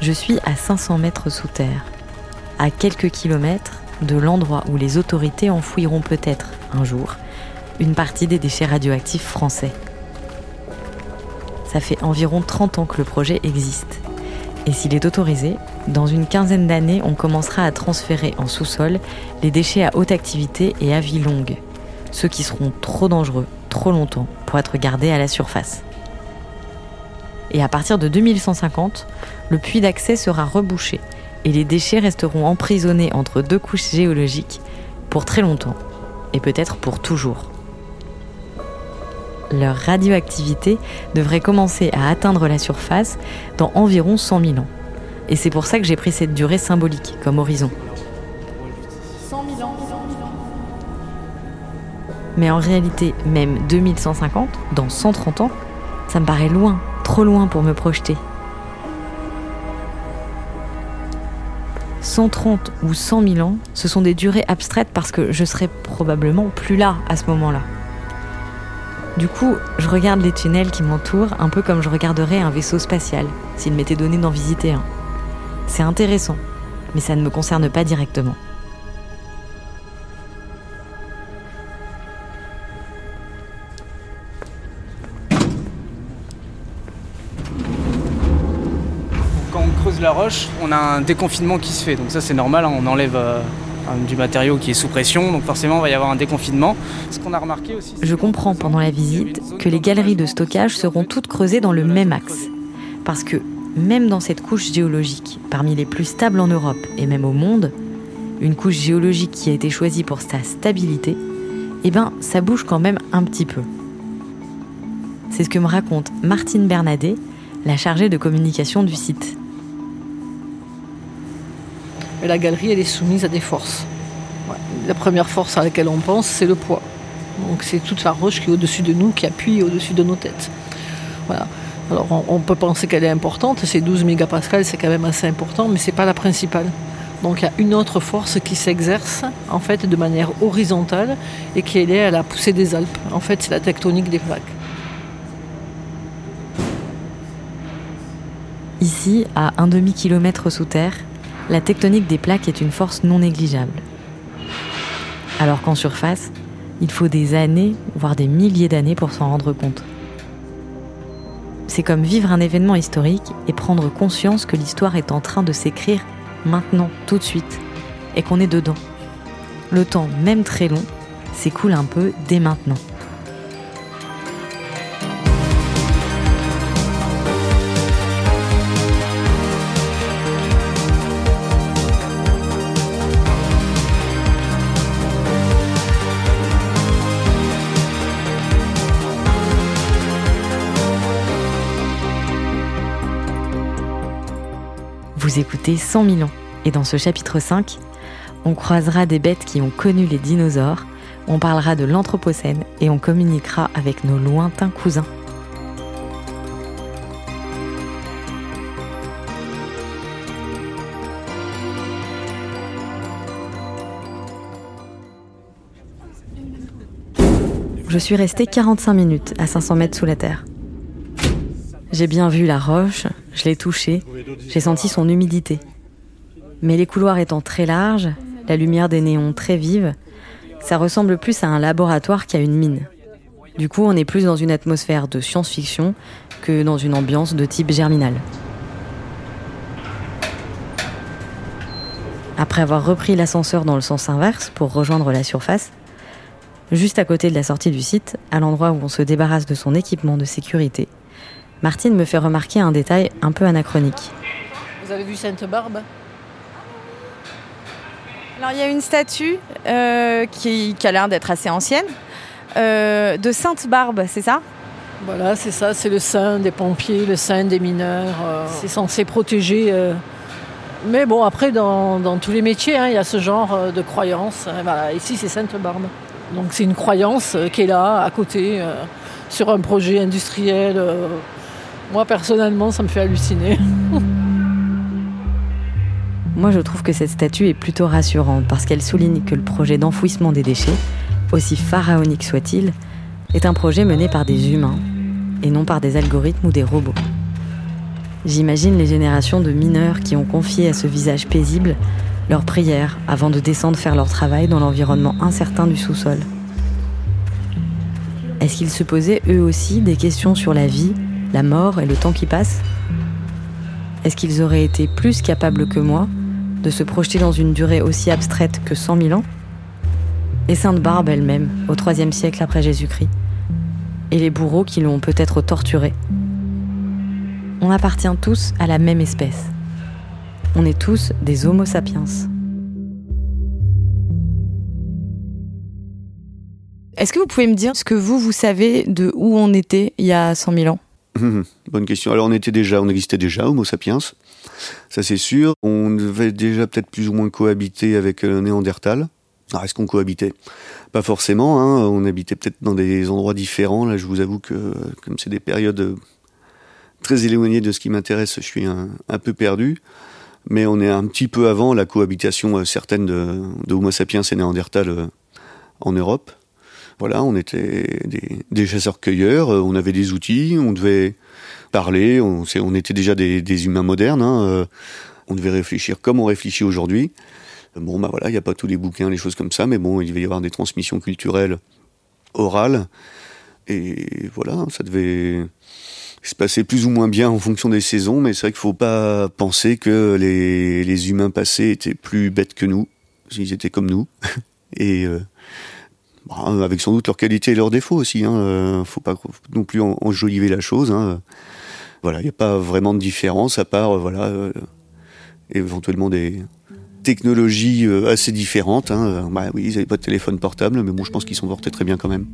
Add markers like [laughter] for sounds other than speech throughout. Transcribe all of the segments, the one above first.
Je suis à 500 mètres sous terre, à quelques kilomètres de l'endroit où les autorités enfouiront peut-être un jour une partie des déchets radioactifs français. Ça fait environ 30 ans que le projet existe. Et s'il est autorisé, dans une quinzaine d'années, on commencera à transférer en sous-sol les déchets à haute activité et à vie longue, ceux qui seront trop dangereux, trop longtemps, pour être gardés à la surface. Et à partir de 2150, le puits d'accès sera rebouché et les déchets resteront emprisonnés entre deux couches géologiques pour très longtemps, et peut-être pour toujours. Leur radioactivité devrait commencer à atteindre la surface dans environ 100 000 ans. Et c'est pour ça que j'ai pris cette durée symbolique comme horizon. 100 000 ans. Mais en réalité, même 2150, dans 130 ans, ça me paraît loin, trop loin pour me projeter. 130 ou 100 000 ans, ce sont des durées abstraites parce que je serai probablement plus là à ce moment-là. Du coup, je regarde les tunnels qui m'entourent un peu comme je regarderais un vaisseau spatial, s'il m'était donné d'en visiter un. C'est intéressant, mais ça ne me concerne pas directement. Quand on creuse la roche, on a un déconfinement qui se fait. Donc ça c'est normal, hein. on enlève euh, du matériau qui est sous pression, donc forcément il va y avoir un déconfinement. Ce qu'on a remarqué aussi. Je comprends pendant la visite que les galeries de stockage seront toutes creusées dans le même axe. Parce que même dans cette couche géologique, parmi les plus stables en Europe et même au monde, une couche géologique qui a été choisie pour sa stabilité, eh ben ça bouge quand même un petit peu. C'est ce que me raconte Martine Bernadet, la chargée de communication du site. Et la galerie, elle est soumise à des forces. La première force à laquelle on pense, c'est le poids. Donc c'est toute la roche qui est au-dessus de nous, qui appuie au-dessus de nos têtes. Voilà. Alors on, peut penser qu'elle est importante, ces 12 mégapascales, c'est quand même assez important, mais ce n'est pas la principale. Donc il y a une autre force qui s'exerce en fait de manière horizontale et qui est liée à la poussée des Alpes. En fait, c'est la tectonique des plaques. Ici, à un demi-kilomètre sous terre, la tectonique des plaques est une force non négligeable. Alors qu'en surface, il faut des années, voire des milliers d'années pour s'en rendre compte. C'est comme vivre un événement historique et prendre conscience que l'histoire est en train de s'écrire maintenant, tout de suite, et qu'on est dedans. Le temps, même très long, s'écoule un peu dès maintenant. Vous écoutez 100 000 ans. Et dans ce chapitre 5, on croisera des bêtes qui ont connu les dinosaures, on parlera de l'Anthropocène et on communiquera avec nos lointains cousins. Je suis restée 45 minutes à 500 mètres sous la terre. J'ai bien vu la roche, je l'ai touchée, j'ai senti son humidité. Mais les couloirs étant très larges, la lumière des néons très vive, ça ressemble plus à un laboratoire qu'à une mine. Du coup, on est plus dans une atmosphère de science-fiction que dans une ambiance de type germinal. Après avoir repris l'ascenseur dans le sens inverse pour rejoindre la surface, juste à côté de la sortie du site, à l'endroit où on se débarrasse de son équipement de sécurité, Martine me fait remarquer un détail un peu anachronique. Vous avez vu Sainte-Barbe Alors il y a une statue euh, qui, a l'air d'être assez ancienne, euh, de Sainte-Barbe, c'est ça? Voilà, c'est ça, c'est le saint des pompiers, le saint des mineurs. Euh, c'est censé protéger. Mais bon, après, dans, tous les métiers, hein, il y a ce genre de croyance. Voilà, ici, c'est Sainte-Barbe. Donc c'est une croyance qui est là, à côté, sur un projet industriel moi personnellement, ça me fait halluciner. [laughs] Moi, je trouve que cette statue est plutôt rassurante parce qu'elle souligne que le projet d'enfouissement des déchets, aussi pharaonique soit-il, est un projet mené par des humains et non par des algorithmes ou des robots. J'imagine les générations de mineurs qui ont confié à ce visage paisible leurs prières avant de descendre faire leur travail dans l'environnement incertain du sous-sol. Est-ce qu'ils se posaient eux aussi des questions sur la vie, la mort et le temps qui passe Est-ce qu'ils auraient été plus capables que moi de se projeter dans une durée aussi abstraite que 100 000 ans? Et Sainte Barbe elle-même, au IIIe siècle après Jésus-Christ Et les bourreaux qui l'ont peut-être torturé On appartient tous à la même espèce. On est tous des Homo sapiens. Est-ce que vous pouvez me dire ce que vous, vous savez de où on était il y a 100 000 ans? Bonne question. Alors on était déjà, on existait déjà, Homo sapiens, ça c'est sûr. On devait déjà peut-être plus ou moins cohabiter avec le Néandertal. Alors est-ce qu'on cohabitait? Pas forcément. Hein. On habitait peut-être dans des endroits différents. Là, je vous avoue que comme c'est des périodes très éloignées de ce qui m'intéresse, je suis un, peu perdu. Mais on est un petit peu avant la cohabitation euh, certaine de, de Homo sapiens et Néandertal euh, en Europe. Voilà, on était des, chasseurs-cueilleurs, euh, on avait des outils, on devait parler, on, était déjà des, humains modernes, hein, euh, on devait réfléchir comme on réfléchit aujourd'hui. Bon, bah voilà, il n'y a pas tous les bouquins, les choses comme ça, mais bon, il devait y avoir des transmissions culturelles orales. Et voilà, ça devait se passer plus ou moins bien en fonction des saisons, mais c'est vrai qu'il ne faut pas penser que les, les, humains passés étaient plus bêtes que nous. Ils étaient comme nous. [laughs] Et euh, bah, avec sans doute leurs qualités et leurs défauts aussi. Hein. Euh, faut pas non plus enjoliver la chose. Hein. Voilà, il n'y a pas vraiment de différence à part euh, voilà euh, éventuellement des technologies assez différentes. Hein. Bah, oui, ils n'avaient pas de téléphone portable, mais bon, je pense qu'ils sont portés très bien quand même.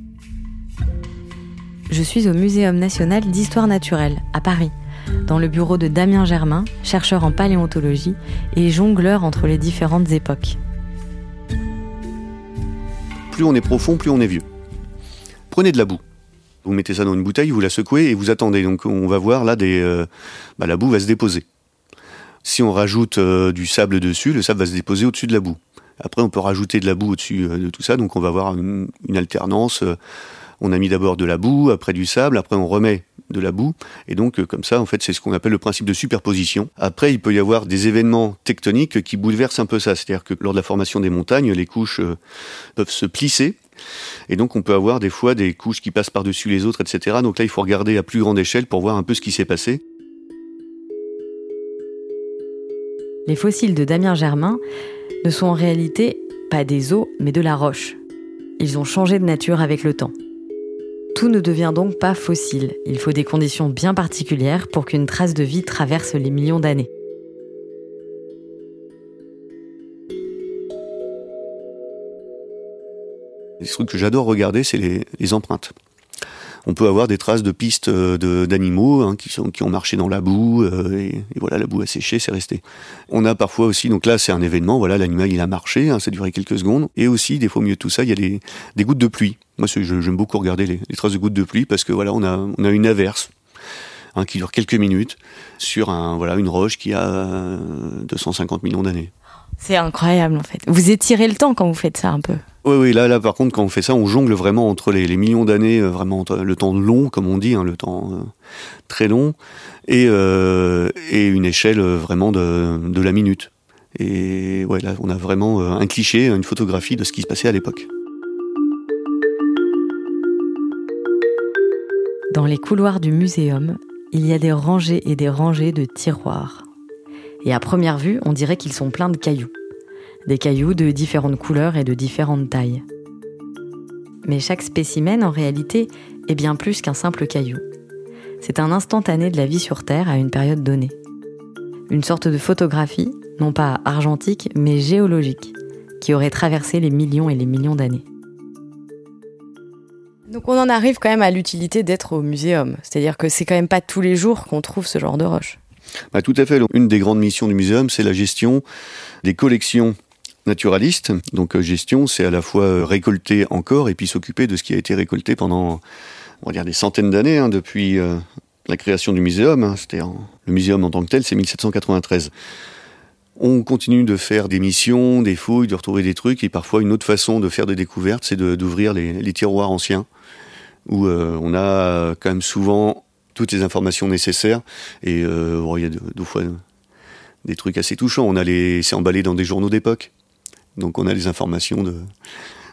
Je suis au Muséum national d'histoire naturelle à Paris, dans le bureau de Damien Germain, chercheur en paléontologie et jongleur entre les différentes époques plus on est profond, plus on est vieux. Prenez de la boue. Vous mettez ça dans une bouteille, vous la secouez et vous attendez. Donc on va voir là, des, euh, bah, la boue va se déposer. Si on rajoute euh, du sable dessus, le sable va se déposer au-dessus de la boue. Après, on peut rajouter de la boue au-dessus euh, de tout ça, donc on va avoir une, une alternance. On a mis d'abord de la boue, après du sable, après on remet de la boue. Et donc, euh, comme ça, en fait, c'est ce qu'on appelle le principe de superposition. Après, il peut y avoir des événements tectoniques qui bouleversent un peu ça. C'est-à-dire que lors de la formation des montagnes, les couches euh, peuvent se plisser. Et donc, on peut avoir des fois des couches qui passent par-dessus les autres, etc. Donc là, il faut regarder à plus grande échelle pour voir un peu ce qui s'est passé. Les fossiles de Damien Germain ne sont en réalité pas des os, mais de la roche. Ils ont changé de nature avec le temps. Tout ne devient donc pas fossile. Il faut des conditions bien particulières pour qu'une trace de vie traverse les millions d'années. Les trucs que j'adore regarder, c'est les, empreintes on peut avoir des traces de pistes euh, d'animaux hein, qui, ont marché dans la boue euh, et, voilà la boue a séché, c'est resté. On a parfois aussi, donc là c'est un événement, voilà l'animal il a marché, hein, ça a duré quelques secondes et aussi des fois au milieu de tout ça il y a des, gouttes de pluie. Moi j'aime beaucoup regarder les, traces de gouttes de pluie parce que voilà on a on a une averse. Hein, qui dure quelques minutes sur un voilà une roche qui a 250 euh, millions d'années. C'est incroyable en fait. Vous étirez le temps quand vous faites ça un peu. Oui, oui, là, là, par contre, quand on fait ça, on jongle vraiment entre les, millions d'années, euh, vraiment le temps long, comme on dit, hein, le temps euh, très long, et, euh, et une échelle vraiment de, de, la minute. Et ouais, là, on a vraiment un cliché, une photographie de ce qui se passait à l'époque. Dans les couloirs du muséum, il y a des rangées et des rangées de tiroirs. Et à première vue, on dirait qu'ils sont pleins de cailloux des cailloux de différentes couleurs et de différentes tailles. Mais chaque spécimen, en réalité, est bien plus qu'un simple caillou. C'est un instantané de la vie sur Terre à une période donnée. Une sorte de photographie, non pas argentique, mais géologique, qui aurait traversé les millions et les millions d'années. Donc on en arrive quand même à l'utilité d'être au muséum. C'est-à-dire que c'est quand même pas tous les jours qu'on trouve ce genre de roche. Bah, tout à fait. Une des grandes missions du muséum, c'est la gestion des collections naturaliste. Donc euh, gestion, c'est à la fois euh, récolter encore et puis s'occuper de ce qui a été récolté pendant, on va dire, des centaines d'années, hein, depuis euh, la création du muséum. Hein. C'était le muséum en tant que tel, c'est 1793. On continue de faire des missions, des fouilles, de retrouver des trucs, et parfois une autre façon de faire des découvertes, c'est d'ouvrir les, tiroirs anciens, où on a quand même souvent toutes les informations nécessaires, et euh, il y a deux, fois des trucs assez touchants. On a c'est emballé dans des journaux d'époque, donc on a les informations de,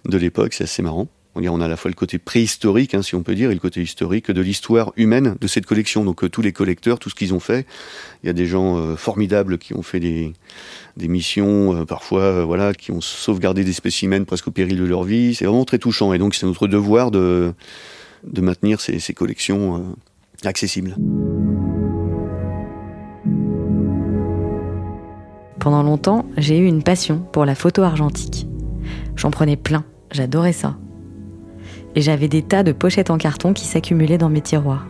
de l'époque, c'est assez marrant. On a à la fois le côté préhistorique, hein, si on peut dire, et le côté historique de l'histoire humaine de cette collection. Donc euh, tous les collecteurs, tout ce qu'ils ont fait. Il y a des gens euh, formidables qui ont fait des, des missions, parfois, voilà, qui ont sauvegardé des spécimens presque au péril de leur vie. C'est vraiment très touchant. Et donc c'est notre devoir de, de maintenir ces collections accessibles. Pendant longtemps, j'ai eu une passion pour la photo argentique. J'en prenais plein, j'adorais ça et j'avais des tas de pochettes en carton qui s'accumulaient dans mes tiroirs.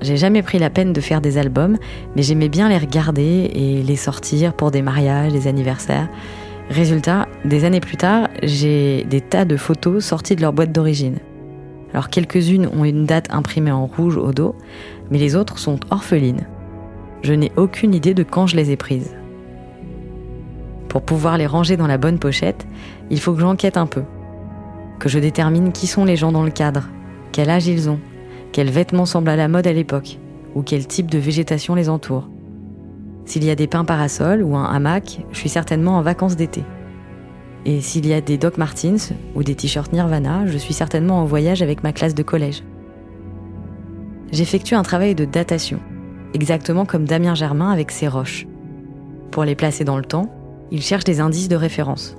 J'ai jamais pris la peine de faire des albums, mais j'aimais bien les regarder et les sortir pour des mariages, des anniversaires. Résultat, des années plus tard, j'ai des tas de photos sorties de leur boîte d'origine. Alors quelques-unes ont une date imprimée en rouge au dos, mais les autres sont orphelines. Je n'ai aucune idée de quand je les ai prises. Pour pouvoir les ranger dans la bonne pochette, il faut que j'enquête un peu que je détermine qui sont les gens dans le cadre, quel âge ils ont, quels vêtements semblent à la mode à l'époque, ou quel type de végétation les entoure. S'il y a des pins parasols ou un hamac, je suis certainement en vacances d'été. Et s'il y a des Doc Martens ou des t-shirts Nirvana, je suis certainement en voyage avec ma classe de collège. J'effectue un travail de datation, exactement comme Damien Germain avec ses roches. Pour les placer dans le temps, il cherche des indices de référence.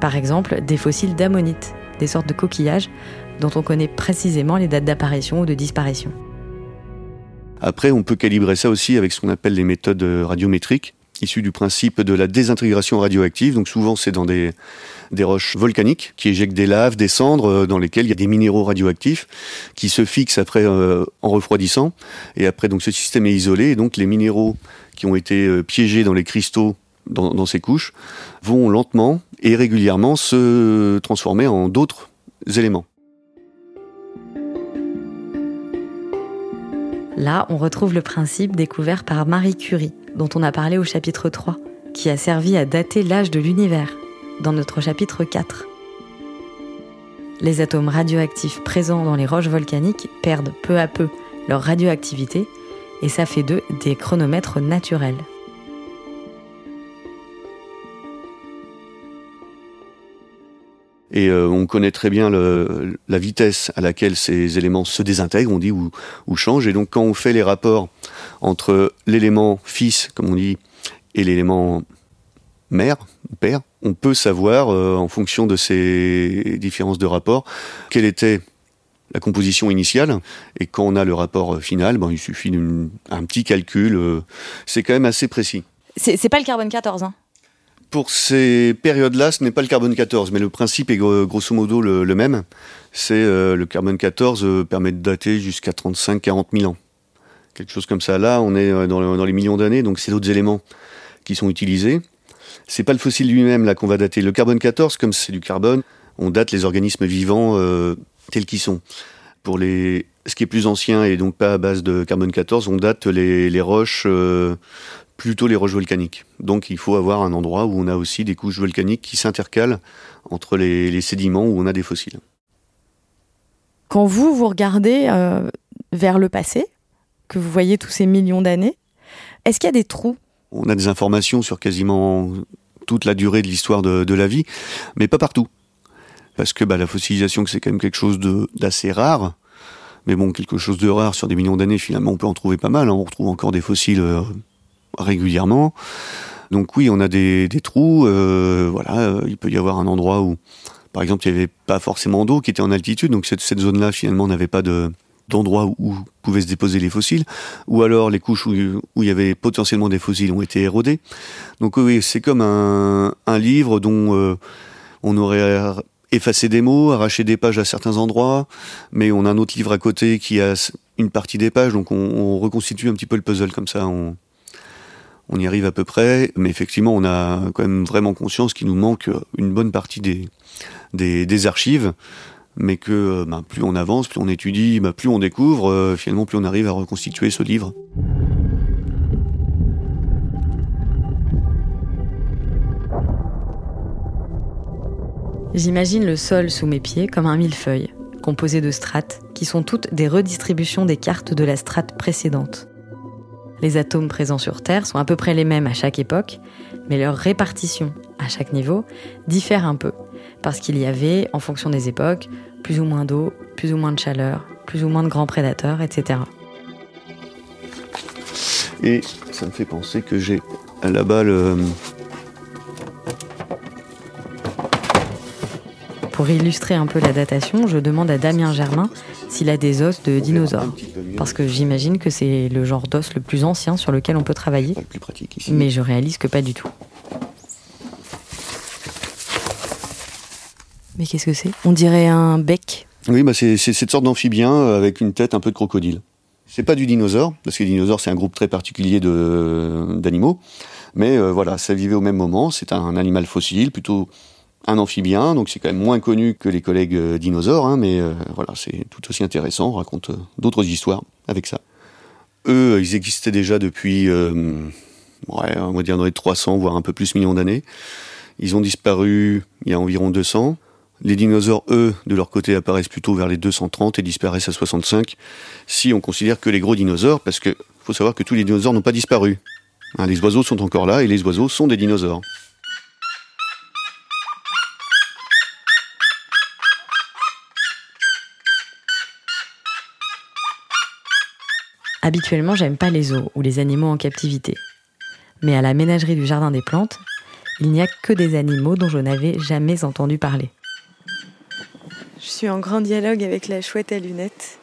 Par exemple, des fossiles d'ammonites, des sortes de coquillages dont on connaît précisément les dates d'apparition ou de disparition. Après, on peut calibrer ça aussi avec ce qu'on appelle les méthodes radiométriques, issues du principe de la désintégration radioactive. Donc souvent, c'est dans des, des roches volcaniques qui éjectent des laves, des cendres, euh, dans lesquelles il y a des minéraux radioactifs qui se fixent après euh, en refroidissant. Et après, donc ce système est isolé. Et donc les minéraux qui ont été euh, piégés dans les cristaux dans, ces couches vont lentement et régulièrement se transformer en d'autres éléments. Là, on retrouve le principe découvert par Marie Curie, dont on a parlé au chapitre 3, qui a servi à dater l'âge de l'univers, dans notre chapitre 4. Les atomes radioactifs présents dans les roches volcaniques perdent peu à peu leur radioactivité, et ça fait d'eux des chronomètres naturels. Et euh, on connaît très bien la vitesse à laquelle ces éléments se désintègrent, on dit, ou, ou changent. Et donc quand on fait les rapports entre l'élément fils, comme on dit, et l'élément mère, père, on peut savoir, euh, en fonction de ces différences de rapport, quelle était la composition initiale. Et quand on a le rapport final, ben, il suffit d'un petit calcul. Euh, c'est quand même assez précis. C'est pas le carbone 14, hein pour ces périodes-là, ce n'est pas le carbone 14, mais le principe est grosso modo le, même. C'est euh, le carbone 14 euh, permet de dater jusqu'à 35-40 000 ans. Quelque chose comme ça. Là, on est euh, dans, les millions d'années, donc c'est d'autres éléments qui sont utilisés. C'est pas le fossile lui-même là qu'on va dater. Le carbone 14, comme c'est du carbone, on date les organismes vivants tels qu'ils sont. Pour les, ce qui est plus ancien et donc pas à base de carbone 14, on date les, roches plutôt les roches volcaniques. Donc il faut avoir un endroit où on a aussi des couches volcaniques qui s'intercalent entre les, sédiments où on a des fossiles. Quand vous, vous regardez euh, vers le passé, que vous voyez tous ces millions d'années, est-ce qu'il y a des trous? On a des informations sur quasiment toute la durée de l'histoire de, la vie, mais pas partout. Parce que bah, la fossilisation, c'est quand même quelque chose d'assez rare. Mais bon, quelque chose de rare sur des millions d'années, finalement, on peut en trouver pas mal. Hein. On retrouve encore des fossiles euh, régulièrement. Donc oui, on a des, trous. Euh, voilà, euh, il peut y avoir un endroit où, par exemple, il n'y avait pas forcément d'eau qui était en altitude, donc cette, cette zone-là finalement n'avait pas de d'endroit où, pouvaient se déposer les fossiles, ou alors les couches où, il y avait potentiellement des fossiles ont été érodées. Donc oui, c'est comme un, livre dont euh, on aurait effacé des mots, arraché des pages à certains endroits, mais on a un autre livre à côté qui a une partie des pages, donc on, on reconstitue un petit peu le puzzle comme ça. On, y arrive à peu près, mais effectivement, on a quand même vraiment conscience qu'il nous manque une bonne partie des, archives, mais que euh, ben, plus on avance, plus on étudie, ben, plus on découvre, euh, finalement plus on arrive à reconstituer ce livre. J'imagine le sol sous mes pieds comme un millefeuille, composé de strates, qui sont toutes des redistributions des cartes de la strate précédente. Les atomes présents sur Terre sont à peu près les mêmes à chaque époque, mais leur répartition, à chaque niveau, diffère un peu, parce qu'il y avait, en fonction des époques, plus ou moins d'eau, plus ou moins de chaleur, plus ou moins de grands prédateurs, etc. Et ça me fait penser que j'ai là-bas le. Pour illustrer un peu la datation, je demande à Damien Germain s'il a des os de dinosaures. Parce que j'imagine que c'est le genre d'os le plus ancien sur lequel on peut travailler. Mais je réalise que pas du tout. Mais qu'est-ce que c'est? On dirait un bec. Oui, bah c'est cette sorte d'amphibien euh, avec une tête un peu de crocodile. C'est pas du dinosaure, parce que les dinosaures c'est un groupe très particulier de d'animaux. Mais euh, voilà, ça vivait au même moment. C'est un animal fossile, plutôt un amphibien, donc c'est quand même moins connu que les collègues euh, dinosaures, hein, mais euh, voilà, c'est tout aussi intéressant. On raconte euh, d'autres histoires avec ça. Eux, ils existaient déjà depuis, euh, ouais, on va dire dans les 300 voire un peu plus millions d'années. Ils ont disparu il y a environ 200. Les dinosaures, eux, de leur côté, apparaissent plutôt vers les 230 et disparaissent à 65, si on considère que les gros dinosaures, parce que faut savoir que tous les dinosaures n'ont pas disparu. Hein, les oiseaux sont encore là et les oiseaux sont des dinosaures. Habituellement, j'aime pas les zoos ou les animaux en captivité. Mais à la ménagerie du Jardin des Plantes, il n'y a que des animaux dont je n'avais jamais entendu parler. Je suis en grand dialogue avec la chouette à lunettes,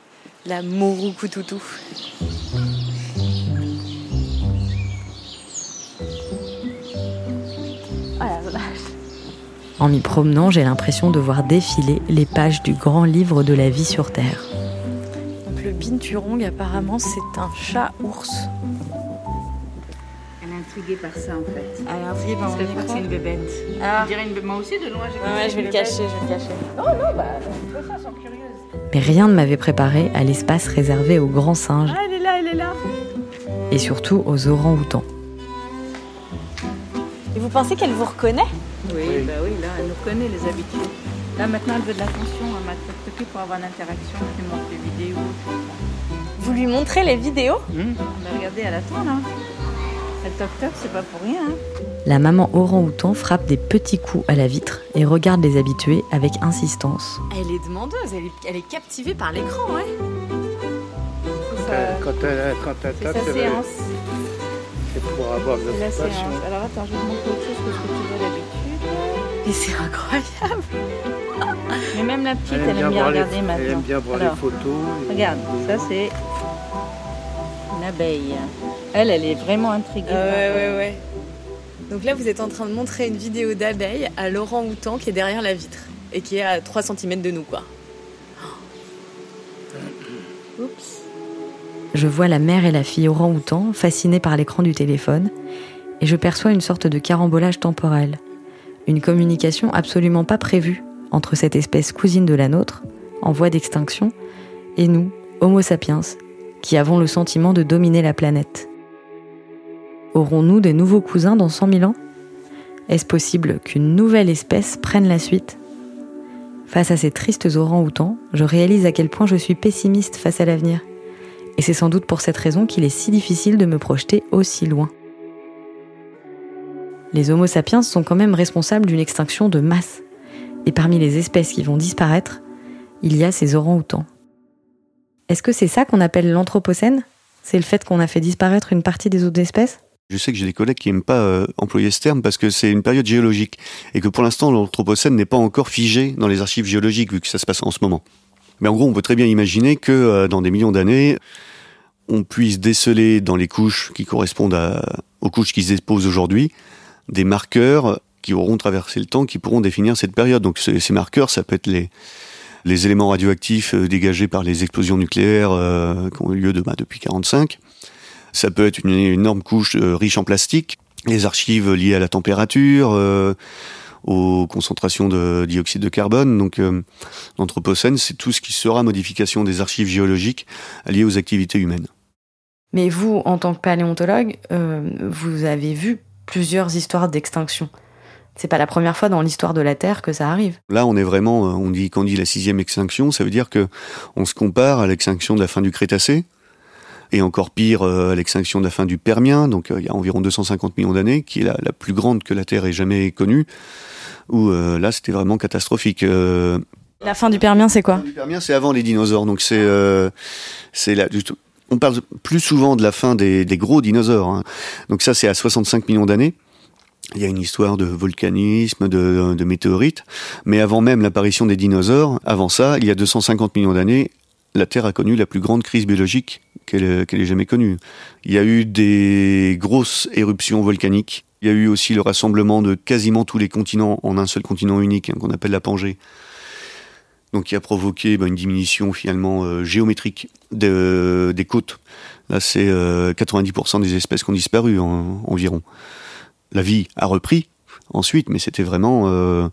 la Mourou-Koutoutou. En m'y promenant, j'ai l'impression de voir défiler les pages du grand livre de la vie sur Terre. Donc le binturong, apparemment, c'est un chat-ours. Elle est intriguée par ça en fait. Elle est intriguée par Parce qu'elle croit que c'est une bébête. Ah. On dirait une bébête. Moi aussi, de loin, j'ai Ouais, ouais, je vais le cacher, je vais le cacher. Oh non, bah. Mais rien ne m'avait préparé à l'espace réservé aux grands singes Ah, elle est là, elle est là. et surtout aux orangs-outans. Et vous pensez qu'elle vous reconnaît? Oui, bah oui, là, elle nous connaît les habitudes. Là, maintenant, elle veut de l'attention. Elle m'a toqué pour avoir l'interaction. Je lui montre les vidéos. Vous lui montrez les vidéos? Bah, regardez, elle attend là. Elle toque-toque, c'est pas pour rien. Hein. La maman orang-outan frappe des petits coups à la vitre et regarde les habitués avec insistance. Elle est demandeuse, elle est, elle est captivée par l'écran, ouais. C'est sa- Quand elle, quand elle c'est tape, sa c'est séance. c'est pour avoir de la séance. Alors attends, je vais te montrer autre chose que ce que tu vois d'habitude. Mais c'est incroyable. [laughs] Mais même la petite, Elle elle, aime bien voir les- regarder Elle maintenant. aime bien voir Alors, les photos. et- Regarde, ça c'est une abeille. Elle, elle est vraiment intriguée. Ah ouais, ouais, ouais. Donc là, vous êtes en train de montrer une vidéo d'abeille à Laurent Houtan qui est derrière la vitre et qui est à 3 cm de nous, quoi. Oups. Je vois la mère et la fille orang-outan fascinées par l'écran du téléphone et je perçois une sorte de carambolage temporel. Une communication absolument pas prévue entre cette espèce cousine de la nôtre, en voie d'extinction, et nous, Homo sapiens, qui avons le sentiment de dominer la planète. Aurons-nous des nouveaux cousins dans 100 000 ans? Est-ce possible qu'une nouvelle espèce prenne la suite? Face à ces tristes orang-outans, je réalise à quel point je suis pessimiste face à l'avenir. Et c'est sans doute pour cette raison qu'il est si difficile de me projeter aussi loin. Les Homo sapiens sont quand même responsables d'une extinction de masse. Et parmi les espèces qui vont disparaître, il y a ces orang-outans. Est-ce que c'est ça qu'on appelle l'anthropocène? C'est le fait qu'on a fait disparaître une partie des autres espèces? Je sais que j'ai des collègues qui n'aiment pas euh, employer ce terme parce que c'est une période géologique et que pour l'instant l'Anthropocène n'est pas encore figé dans les archives géologiques vu que ça se passe en ce moment. Mais en gros, on peut très bien imaginer que euh, dans des millions d'années, on puisse déceler dans les couches qui correspondent aux couches qui se déposent aujourd'hui des marqueurs qui auront traversé le temps, qui pourront définir cette période. Donc ces, marqueurs, ça peut être les, éléments radioactifs euh, dégagés par les explosions nucléaires qui ont eu lieu de, depuis 45. Ça peut être une énorme couche euh, riche en plastique, les archives liées à la température, euh, aux concentrations de dioxyde de carbone. Donc euh, l'anthropocène, c'est tout ce qui sera modification des archives géologiques liées aux activités humaines. Mais vous, en tant que paléontologue, euh, vous avez vu plusieurs histoires d'extinction. C'est pas la première fois dans l'histoire de la Terre que ça arrive. Là, on est vraiment, on dit, quand on dit la sixième extinction, ça veut dire que on se compare à l'extinction de la fin du Crétacé, et encore pire euh, à l'extinction de la fin du Permien, donc euh, il y a environ 250 millions d'années, qui est la, la, plus grande que la Terre ait jamais connue, où euh, là, c'était vraiment catastrophique. Euh, la fin du Permien, c'est quoi La fin du Permien, c'est avant les dinosaures, donc c'est c'est là. On parle plus souvent de la fin des, des gros dinosaures, hein. donc ça, c'est à 65 millions d'années. Il y a une histoire de volcanisme, de, de météorites, mais avant même l'apparition des dinosaures, avant ça, il y a 250 millions d'années, la Terre a connu la plus grande crise biologique qu'elle qu jamais connue. Il y a eu des grosses éruptions volcaniques. Il y a eu aussi le rassemblement de quasiment tous les continents en un seul continent unique, hein, qu'on appelle la Pangée. Donc qui a provoqué bah, une diminution finalement euh, géométrique de, des côtes. Là, c'est euh, 90% des espèces qui ont disparu en, environ la vie a repris ensuite, mais c'était vraiment euh,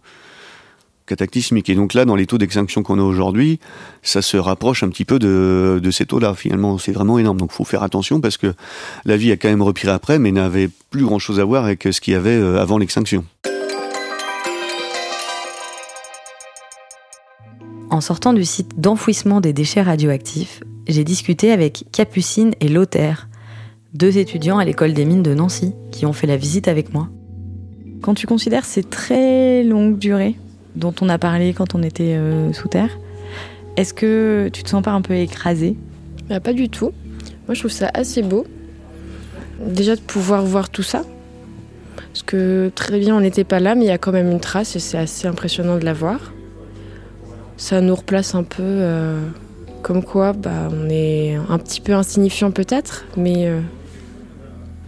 cataclysmique. Et donc là, dans les taux d'extinction qu'on a aujourd'hui, ça se rapproche un petit peu de, de ces taux-là. Finalement, c'est vraiment énorme. Donc, il faut faire attention parce que la vie a quand même repris après, mais n'avait plus grand-chose à voir avec ce qu'il y avait euh, avant l'extinction. En sortant du site d'enfouissement des déchets radioactifs, j'ai discuté avec Capucine et Lothaire, deux étudiants à l'école des mines de Nancy qui ont fait la visite avec moi. Quand tu considères ces très longues durées dont on a parlé quand on était euh, sous terre, est-ce que tu te sens pas un peu écrasé bah, Pas du tout. Moi je trouve ça assez beau. Déjà de pouvoir voir tout ça. Parce que très bien on n'était pas là mais il y a quand même une trace et c'est assez impressionnant de la voir. Ça nous replace un peu euh, comme quoi bah, on est un petit peu insignifiant peut-être mais euh,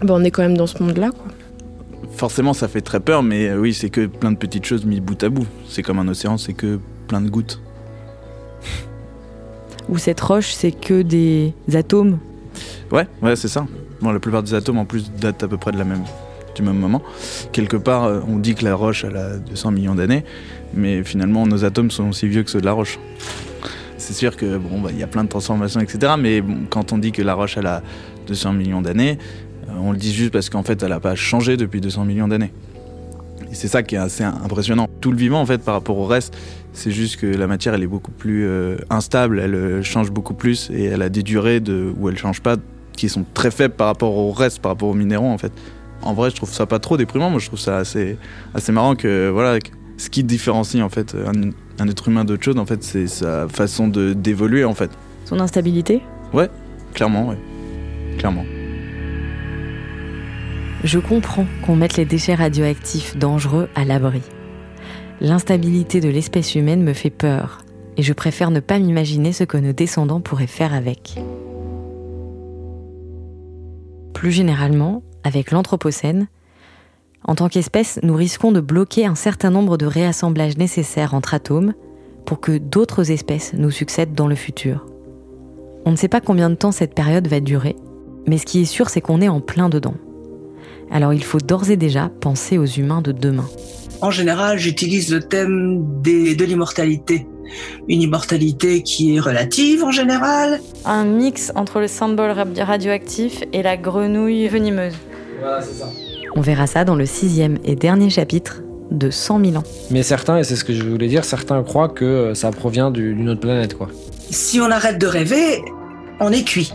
bah, on est quand même dans ce monde-là. Forcément, ça fait très peur, mais oui, c'est que plein de petites choses mises bout à bout. C'est comme un océan, c'est que plein de gouttes. Ou cette roche, c'est que des atomes Ouais, ouais, c'est ça. Bon, la plupart des atomes, en plus, datent à peu près de la même, du même moment. Quelque part, on dit que la roche, elle a 200 millions d'années, mais finalement, nos atomes sont aussi vieux que ceux de la roche. C'est sûr que bon, bah, y a plein de transformations, etc. Mais bon, quand on dit que la roche, elle a 200 millions d'années, on le dit juste parce qu'en fait, elle n'a pas changé depuis 200 millions d'années. Et c'est ça qui est assez impressionnant. Tout le vivant, en fait, par rapport au reste, c'est juste que la matière, elle est beaucoup plus euh, instable, elle euh, change beaucoup plus et elle a des durées de, où elle change pas qui sont très faibles par rapport au reste, par rapport aux minéraux, en fait. En vrai, je trouve ça pas trop déprimant. Moi, je trouve ça assez, assez marrant que, voilà, ce qui différencie, en fait, un, un être humain d'autre chose, en fait, c'est sa façon d'évoluer, en fait. Son instabilité? Ouais, clairement, ouais. Clairement. Je comprends qu'on mette les déchets radioactifs dangereux à l'abri. L'instabilité de l'espèce humaine me fait peur, et je préfère ne pas m'imaginer ce que nos descendants pourraient faire avec. Plus généralement, avec l'Anthropocène, en tant qu'espèce, nous risquons de bloquer un certain nombre de réassemblages nécessaires entre atomes pour que d'autres espèces nous succèdent dans le futur. On ne sait pas combien de temps cette période va durer, mais ce qui est sûr, c'est qu'on est en plein dedans. Alors il faut d'ores et déjà penser aux humains de demain. En général, j'utilise le thème des, de l'immortalité. Une immortalité qui est relative en général. Un mix entre le symbole radioactif et la grenouille venimeuse. Voilà, c'est ça. On verra ça dans le sixième et dernier chapitre de 100 000 ans. Mais certains, et c'est ce que je voulais dire, certains croient que ça provient d'une autre planète, quoi. Si on arrête de rêver, on est cuit.